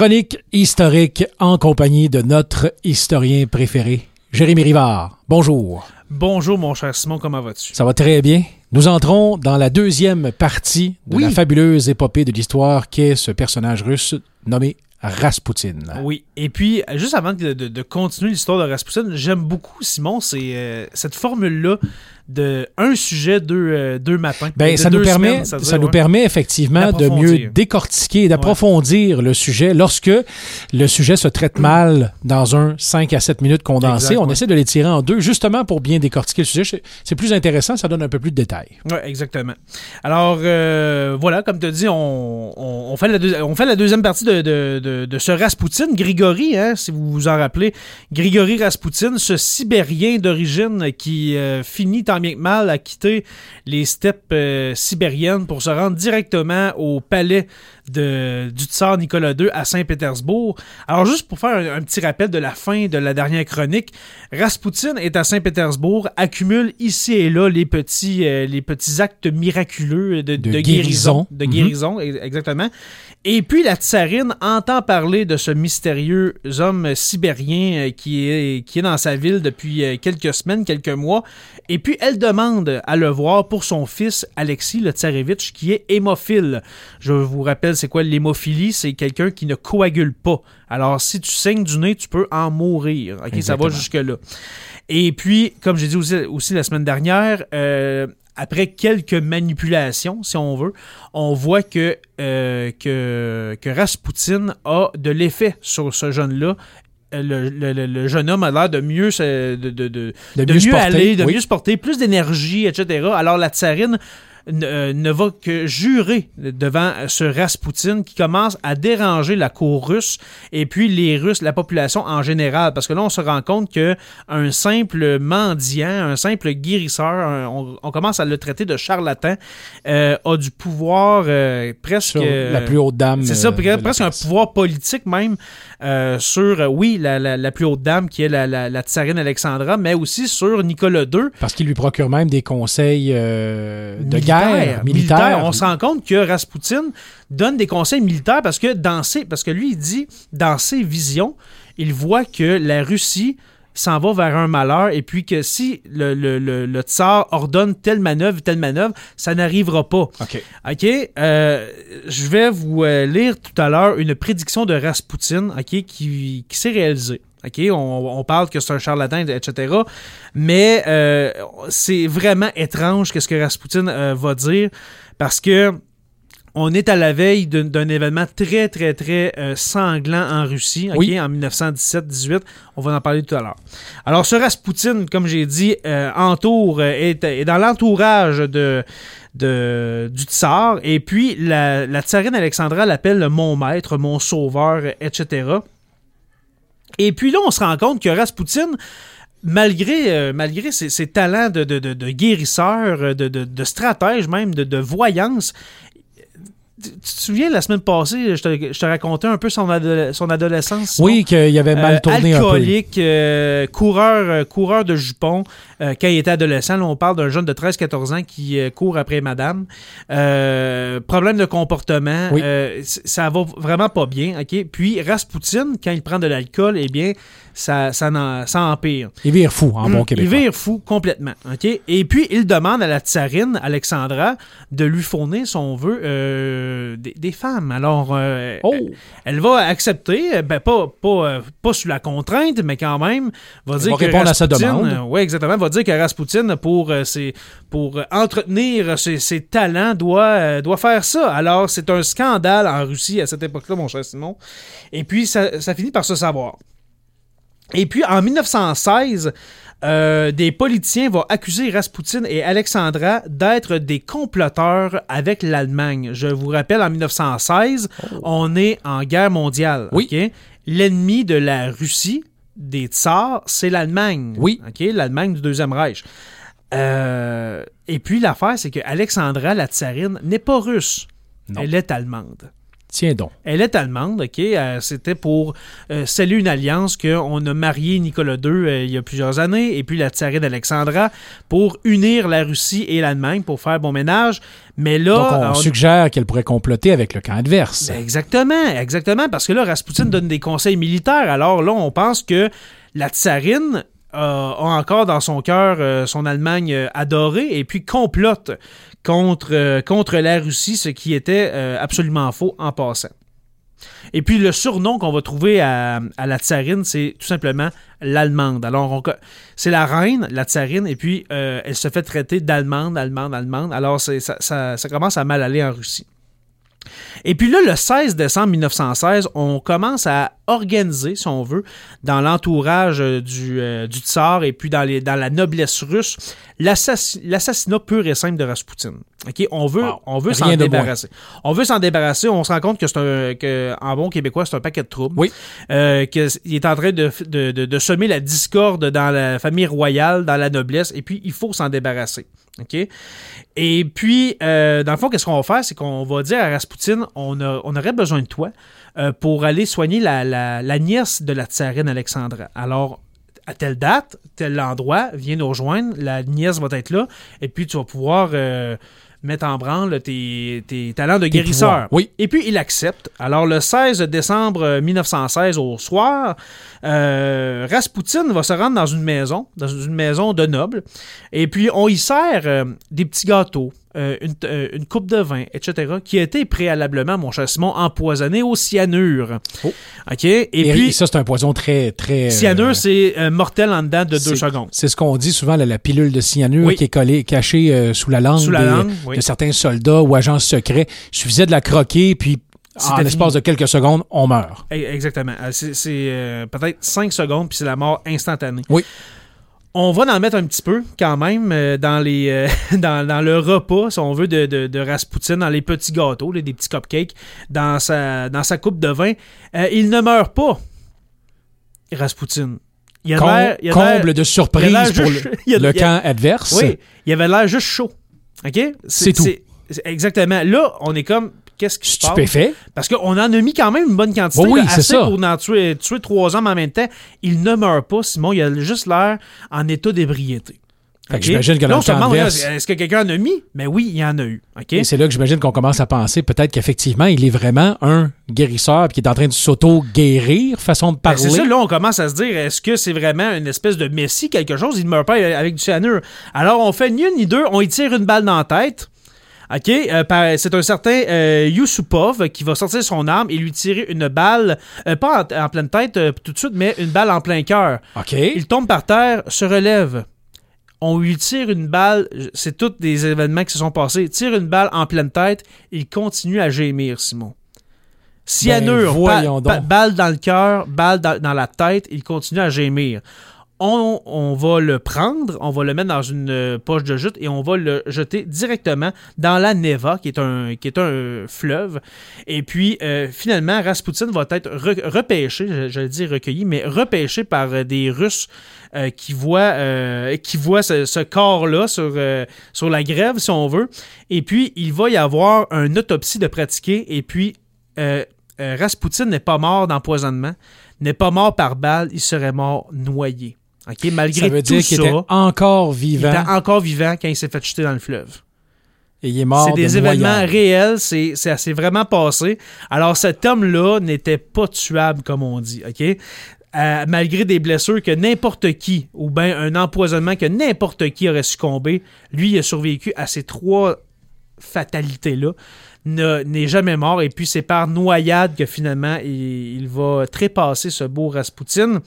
Chronique historique en compagnie de notre historien préféré, Jérémy Rivard. Bonjour. Bonjour mon cher Simon, comment vas-tu? Ça va très bien. Nous entrons dans la deuxième partie de Oui. la fabuleuse épopée de l'histoire qu'est ce personnage russe nommé Raspoutine. Oui, et puis juste avant de, de- de continuer l'histoire de Rasputin, j'aime beaucoup, Simon, c'est euh, cette formule-là de un sujet, deux, euh, deux matins. Ben, De ça nous, deux permet, semaines, ça ça dire, nous ouais. permet effectivement de mieux décortiquer et d'approfondir le sujet lorsque le sujet se traite mal dans un 5 à 7 minutes condensé. Exact, On ouais. essaie de les tirer en deux justement pour bien décortiquer le sujet. C'est- plus intéressant, ça donne un peu plus de détails. Oui, exactement. Alors, euh, voilà, comme tu as dit, on, on- on fait la deux- on fait la deuxième partie de, de- de- de ce Rasputin, Grigori, hein, si vous vous en rappelez. Grigori Rasputin, ce Sibérien d'origine qui euh, finit tant bien que mal à quitter les steppes euh, sibériennes pour se rendre directement au palais de, du tsar Nicolas II à Saint-Pétersbourg. Alors, juste pour faire un, un petit rappel de la fin de la dernière chronique, Rasputin est à Saint-Pétersbourg, accumule ici et là les petits, euh, les petits actes miraculeux de, De de guérison. guérison. De Mhm. guérison, ex- exactement. Et puis la tsarine entend parler de ce mystérieux homme sibérien euh, qui est, qui est dans sa ville depuis euh, quelques semaines, quelques mois. Et puis elle demande à le voir pour son fils Alexis le tsarevitch qui est hémophile. Je vous rappelle c'est quoi l'hémophilie, c'est quelqu'un qui ne coagule pas. Alors si tu saignes du nez, tu peux en mourir. OK, ça va jusque là. Et puis comme j'ai dit aussi, aussi la semaine dernière, euh, après quelques manipulations, si on veut, on voit que, euh, que, que Rasputin a de l'effet sur ce jeune-là. Euh, Le, le- le- jeune homme a l'air de mieux, se- de, de, de, De mieux mieux, se porter, aller, de oui. mieux se porter, plus d'énergie, etc. Alors la tsarine ne, euh, ne va que jurer devant ce Rasputin qui commence à déranger la cour russe et puis les Russes, la population en général. Parce que là, on se rend compte que un simple mendiant, un simple guérisseur, un- on, on commence à le traiter de charlatan, euh, a du pouvoir euh, presque... Sur la plus haute dame. C'est ça, presque un pouvoir politique même sur, oui, la, la- la plus haute dame qui est la, la, la tsarine Alexandra, mais aussi sur Nicolas II. Parce qu'il lui procure même des conseils de guerre, militaire. On se rend compte que Rasputin donne des conseils militaires parce que dans ses, parce que lui, il dit, dans ses visions, il voit que la Russie s'en va vers un malheur et puis que si le, le, le, le tsar ordonne telle manœuvre, telle manœuvre, ça n'arrivera pas. OK. OK? Euh, je vais vous euh, lire tout à l'heure une prédiction de Rasputin, OK, qui, qui s'est réalisée. OK? On, on parle que c'est un charlatan, etc. Mais euh, c'est vraiment étrange qu'est-ce que Rasputin euh, va dire parce que on est à la veille d'un événement très, très, très euh, sanglant en Russie, Oui. en 1917-18. On va en parler tout à l'heure. Alors, ce Rasputin, comme j'ai dit, euh, entoure, est, est dans l'entourage de, de, du tsar. Et puis, la, la tsarine Alexandra l'appelle mon maître, mon sauveur, etc. Et puis là, on se rend compte que Rasputin, malgré, euh, malgré ses, talents de, de, guérisseur, euh, de, stratège même, de voyance, tu te souviens, la semaine passée, je te, je te racontais un peu son, ado- son adolescence. Oui, qu'il avait mal Euh, tourné un peu. alcoolique, euh, coureur, euh, coureur de jupons euh, quand il était adolescent. Là, on parle d'un jeune de 13-14 ans qui court après madame. Problème de comportement. Oui. ça va vraiment pas bien. ok? Puis Rasputin, quand il prend de l'alcool, eh bien, ça, ça, ça empire. Il vire fou, en bon Mm, québécois. Il vire fou complètement. ok? Et puis, il demande à la tsarine, Alexandra, de lui fournir, si on veut, euh, des, des femmes. Alors, euh, Oh! elle va accepter, ben pas, pas, euh, pas sous la contrainte, mais quand même, va dire va que répondre à sa Rasputin, demande. euh, exactement, va dire que Rasputin, pour, euh, ses- pour euh, entretenir ses, ses talents, doit, euh, doit faire ça. Alors, c'est un scandale en Russie à cette époque-là, mon cher Simon. Et puis, ça, ça finit par se savoir. Et puis, en 1916, euh, des politiciens vont accuser Rasputin et Alexandra d'être des comploteurs avec l'Allemagne. Je vous rappelle, en 1916, on est en guerre mondiale. Oui. L'ennemi de la Russie, des tsars, c'est l'Allemagne. Oui. L'Allemagne du Deuxième Reich. Euh, et puis, l'affaire, c'est que Alexandra, la tsarine, n'est pas russe. Non. Elle est allemande. Tiens donc. Elle est allemande, OK? Euh, C'était pour euh, sceller une alliance qu'on a marié Nicolas II euh, il y a plusieurs années, et puis la tsarine Alexandra, pour unir la Russie et l'Allemagne pour faire bon ménage. Mais là... Donc, on on- suggère qu'elle pourrait comploter avec le camp adverse. Ben, exactement, exactement, parce que là, Rasputin donne des conseils militaires. Alors là, on pense que la tsarine euh, a encore dans son cœur euh, son Allemagne euh, adorée et puis complote contre, euh, contre la Russie, ce qui était euh, absolument faux en passant. Et puis le surnom qu'on va trouver à, la tsarine, c'est tout simplement l'allemande. Alors c'est la reine, la tsarine, et puis euh, elle se fait traiter d'allemande, allemande, allemande. Alors ça- ça commence à mal aller en Russie. Et puis là, le 16 décembre 1916, on commence à organiser, si on veut, dans l'entourage euh, du, euh, du tsar et puis dans, les, dans la noblesse russe, l'assassi- l'assassinat pur et simple de Rasputin. On veut, Wow. on veut s'en moins. débarrasser. On veut s'en débarrasser. On se rend compte que c'est un, que, en bon québécois, c'est un paquet de troubles. Oui. Euh, qu'il est en train de, de, de, de semer la discorde dans la famille royale, dans la noblesse, et puis il faut s'en débarrasser. OK? Et puis, euh, dans le fond, qu'est-ce qu'on va faire? C'est qu'on va dire à Rasputin, on, a- on aurait besoin de toi euh, pour aller soigner la, la, la nièce de la tsarine Alexandra. Alors, à telle date, tel endroit, viens nous rejoindre, la nièce va être là, et puis tu vas pouvoir euh, mettre en branle tes, tes talents de Tes guérisseur. pouvoirs. Oui. Et puis il accepte. Alors le 16 décembre euh, 1916 au soir, euh, Rasputin va se rendre dans une maison, dans une maison de nobles, et puis on y sert euh, des petits gâteaux. Euh, une, euh, une coupe de vin, etc., qui été préalablement, mon cher Simon, empoisonné au cyanure. Oh. OK? Et, Et, puis, ça, c'est un poison très, très. euh, cyanure, c'est mortel en dedans de deux secondes. C'est ce qu'on dit souvent, la pilule de cyanure Oui. qui est collée, cachée sous la langue, Sous la des- langue, oui. de certains soldats ou agents secrets. Il suffisait de la croquer, puis en C'était l'espace de quelques secondes, on meurt. Eh, Exactement. C'est peut-être 5 secondes, puis c'est la mort instantanée. Oui. On va en mettre un petit peu, quand même, euh, dans, les, euh, dans, dans le repas, si on veut, de, de, de Rasputin, dans les petits gâteaux, là, des petits cupcakes, dans sa, dans sa coupe de vin. Euh, il ne meurt pas, Rasputin. Il a Com- l'air- il a comble de surprise pour le, il a- le il a- camp adverse. Oui, il avait l'air juste chaud. OK? C'est tout. Exactement. Là, on est comme, qu'est-ce qui se passe? Stupéfait. Parce qu'on en a mis quand même une bonne quantité. Oui, là, c'est assez ça. pour en tuer, tuer trois hommes en même temps. Il ne meurt pas, Simon. Il a juste l'air en état d'ébriété. Fait que OK? j'imagine que dans Là, on le se camp demande, adverse- est-ce que quelqu'un en a mis? Mais oui, il y en a eu. Et c'est là que j'imagine qu'on commence à penser peut-être qu'effectivement, il est vraiment un guérisseur qui est en train de s'auto-guérir, façon de Ben, parler. c'est ça, là, on commence à se dire, est-ce que c'est vraiment une espèce de messie, quelque chose? Il ne meurt pas avec du cyanure. Alors, on fait ni une ni deux, on y tire une balle dans la tête. OK? Euh, c'est un certain euh, Yusupov qui va sortir son arme et lui tirer une balle, euh, pas en, en pleine tête euh, tout de suite, mais une balle en plein cœur. OK. Il tombe par terre, se relève. On lui tire une balle, c'est tous des événements qui se sont passés. Il tire une balle en pleine tête, il continue à gémir, Simon. Cyanure, Ben, ba- ba- balle dans le cœur, balle dans, dans la tête, il continue à gémir. On, va le prendre, on va le mettre dans une euh, poche de jute et on va le jeter directement dans la Neva, qui est un, fleuve. Et puis, euh, finalement, Rasputin va être re- repêché, je, dis recueilli, mais repêché par euh, des Russes qui voient, qui voient ce, corps-là sur, sur la grève, si on veut. Et puis, il va y avoir une autopsie de pratiquer. Et puis, Rasputin n'est pas mort d'empoisonnement, n'est pas mort par balle, il serait mort noyé. OK? Malgré Ça veut tout dire qu'il ça, était encore il vivant était encore vivant quand il s'est fait jeter dans le fleuve. et il est mort C'est des de événements réels, c'est c'est- c'est vraiment passé. Alors cet homme-là n'était pas tuable, comme on dit, OK? Euh, malgré des blessures que n'importe qui, ou bien un empoisonnement que n'importe qui aurait succombé, lui il a survécu à ces trois fatalités-là, n'est jamais mort, et puis c'est par noyade que finalement il, va trépasser ce beau Rasputin.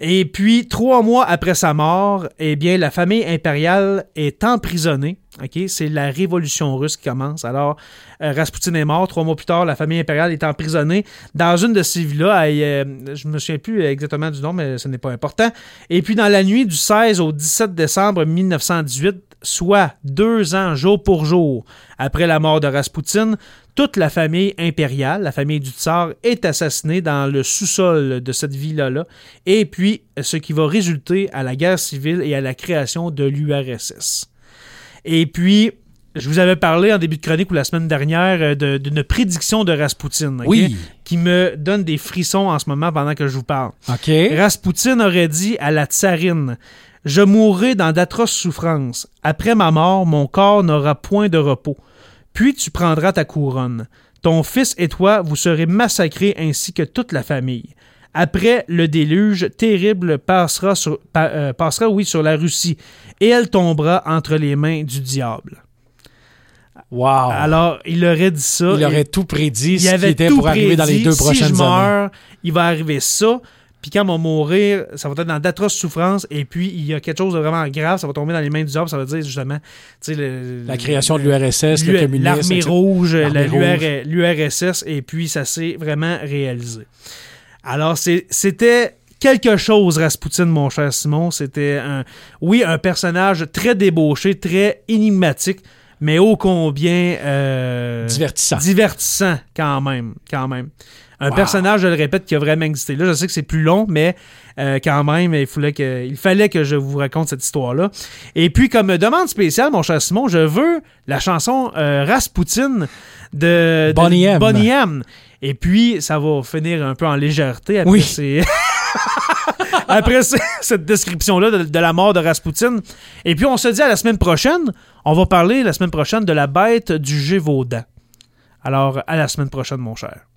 Et puis, trois mois après sa mort, eh bien, la famille impériale est emprisonnée. OK? C'est la révolution russe qui commence. Alors, euh, Rasputin est mort. Trois mois plus tard, la famille impériale est emprisonnée dans une de ces villas. euh, je me souviens plus exactement du nom, mais ce n'est pas important. Et puis, dans la nuit du 16 au 17 décembre 1918, soit deux ans jour pour jour après la mort de Rasputin, toute la famille impériale, la famille du tsar, est assassinée dans le sous-sol de cette villa-là. Et puis, ce qui va résulter à la guerre civile et à la création de l'URSS. Et puis, je vous avais parlé en début de chronique ou la semaine dernière euh, de- d'une prédiction de Rasputin, Oui. qui me donne des frissons en ce moment pendant que je vous parle. OK. Rasputin aurait dit à la tsarine Je mourrai dans d'atroces souffrances. Après ma mort, mon corps n'aura point de repos. Puis tu prendras ta couronne. Ton fils et toi, vous serez massacrés ainsi que toute la famille. Après, le déluge terrible passera, sur, euh, passera oui, sur la Russie, et elle tombera entre les mains du diable. Wow. Alors, il aurait dit ça. il aurait tout prédit il ce qui avait était tout pour arriver dans les deux si prochaines je années. meurs, il va arriver ça. Puis quand on va mourir, ça va être dans d'atroces souffrances. Et puis, il y a quelque chose de vraiment grave. Ça va tomber dans les mains du diable. Ça va dire justement, le- La création de l'URSS, le communisme. L'armée rouge, l'URSS. Et puis, ça s'est vraiment réalisé. Alors, c'était quelque chose, Rasputin, mon cher Simon. C'était, un, oui, un personnage très débauché, très énigmatique, mais ô combien... euh, Divertissant. divertissant quand même, quand même. Un Wow. personnage, je le répète, qui a vraiment existé. Là, je sais que c'est plus long, mais euh, quand même, il fallait, que, il fallait que je vous raconte cette histoire-là. Et puis, comme demande spéciale, mon cher Simon, je veux la chanson euh, Rasputin de, de Bonnie M. Bonnie M. Et puis, ça va finir un peu en légèreté après Oui. ces- Après ce- cette description-là de, de la mort de Rasputin. Et puis, on se dit à la semaine prochaine. On va parler la semaine prochaine de la bête du Gévaudan. Alors, à la semaine prochaine, mon cher.